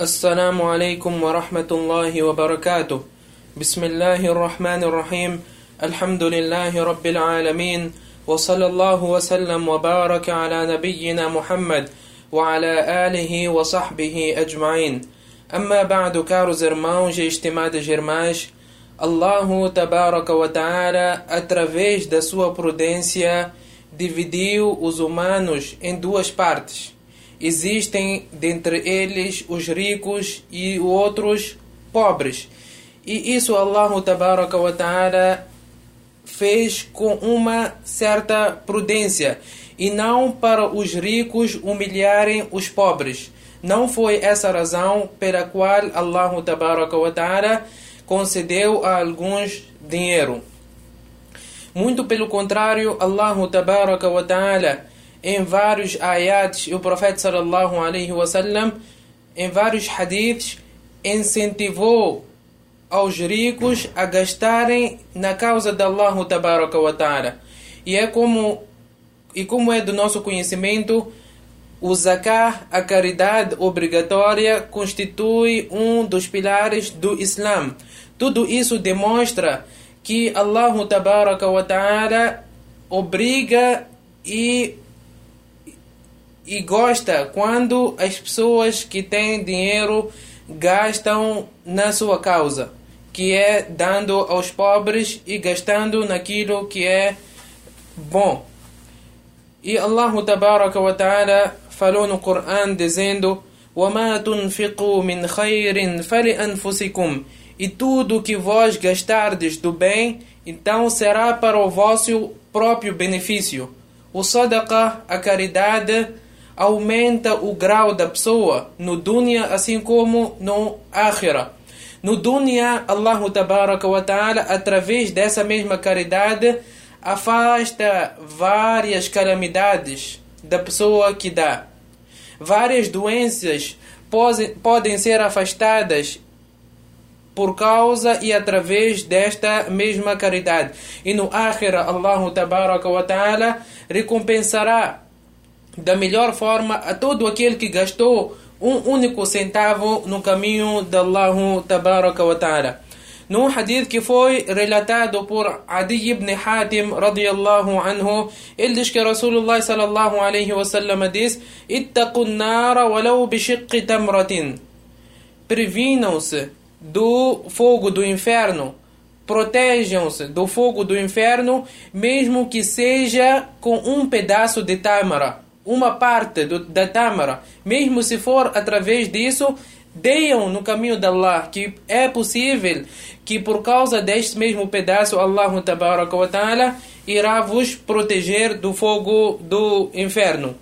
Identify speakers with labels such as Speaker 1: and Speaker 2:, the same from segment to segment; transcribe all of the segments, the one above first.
Speaker 1: السلام عليكم ورحمة الله وبركاته. بسم الله الرحمن الرحيم. الحمد لله رب العالمين. وصلى الله وسلم وبارك على نبينا محمد وعلى آله وصحبه أجمعين. أما بعد caros irmãos e estimadas irmãs Allah tabaraka wa ta'ala através da sua prudência dividiu os humanos em duas partes. Existem dentre eles os ricos e outros pobres. E isso Allah tabaraka wa ta'ala fez com uma certa prudência e não para os ricos humilharem os pobres. Não foi essa razão pela qual Allah tabaraka wa ta'ala concedeu a alguns dinheiro. Muito pelo contrário, Allah tabaraka wa ta'ala em vários ayats, o profeta sallallahu alaihi wasallam, em vários hadiths, incentivou aos ricos a gastarem na causa de Allah tabaraka wa ta'ala. E é como e como é do nosso conhecimento, o zakah, a caridade obrigatória, constitui um dos pilares do Islã. Tudo isso demonstra que Allah tabaraka wa ta'ala obriga e e gosta quando as pessoas que têm dinheiro gastam na sua causa, que é dando aos pobres e gastando naquilo que é bom. E Allah tabaraka wa ta'ala falou no Coran dizendo وَمَا تُنْفِقُوا مِنْ خَيْرٍ فَلِأَنفُسِكُمْ E tudo que vós gastardes do bem, então será para o vosso próprio benefício. O sadaqah, a caridade, aumenta o grau da pessoa no dunya assim como no akhira. No dunya, Allah wa ta'ala, através dessa mesma caridade, afasta várias calamidades da pessoa que dá. Várias doenças podem ser afastadas por causa e através desta mesma caridade. E no akhira, Allah wa ta'ala recompensará da melhor forma a todo aquele que gastou um único centavo no caminho de Allah tabaraka wa ta'ala. Num hadith que foi relatado por Adi ibn Hatim radiyallahu anhu, ele diz que Rasulullah sallallahu alaihi wasallam diz: "Ittaqun nara walau bishiqqi tamratin." Previnam-se do fogo do inferno. Protejam-se do fogo do inferno, mesmo que seja com um pedaço de tâmara uma parte do, da tâmara, mesmo se for através disso, deiam no caminho de Allah, que é possível que por causa deste mesmo pedaço, Allah ta'ala irá vos proteger do fogo do inferno.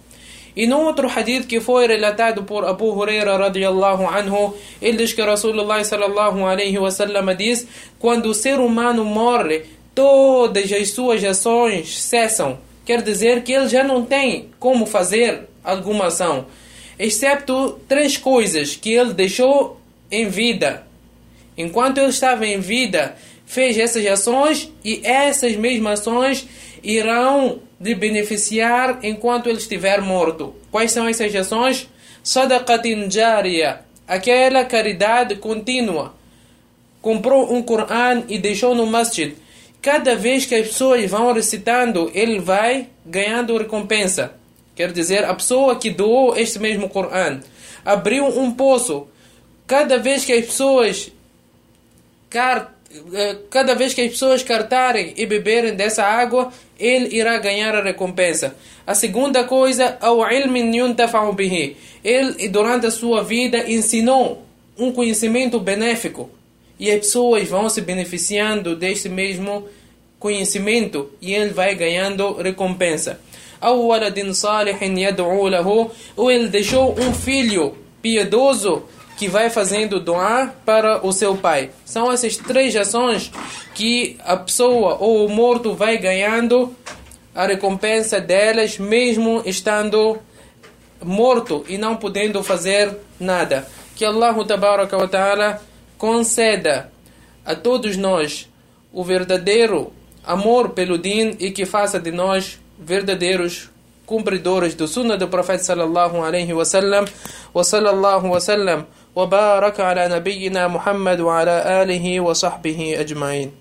Speaker 1: E no outro hadith que foi relatado por Abu Huraira radiallahu anhu, ele diz que Rasulullah sallallahu alaihi wasallam diz: quando o ser humano morre, todas as suas ações cessam quer dizer que ele já não tem como fazer alguma ação, exceto três coisas que ele deixou em vida. Enquanto ele estava em vida, fez essas ações e essas mesmas ações irão lhe beneficiar enquanto ele estiver morto. Quais são essas ações? Sadaqatin jariya, aquela caridade contínua. Comprou um Coran e deixou no masjid cada vez que as pessoas vão recitando, ele vai ganhando recompensa. Quer dizer, a pessoa que doou este mesmo Coran abriu um poço. Cada vez que as pessoas eh, cada vez que as pessoas cartarem e beberem dessa água, ele irá ganhar a recompensa. A segunda coisa, ao ilmin bihi. Ele durante a sua vida ensinou um conhecimento benéfico e as pessoas vão se beneficiando deste mesmo conhecimento e ele vai ganhando recompensa. Ou ele deixou um filho piedoso que vai fazendo doar para o seu pai. São essas três ações que a pessoa ou o morto vai ganhando a recompensa delas, mesmo estando morto e não podendo fazer nada. Que Allah Ta'ala conceda a todos nós o verdadeiro amor pelo Din e que faça de nós verdadeiros cumpridores do Sunnah do Profeta sallallahu alaihi wasallam, wa sallallahu wasallam, wa baraka ala nabiyyina Muhammad wa ala alihi wa sahbihi ajma'in.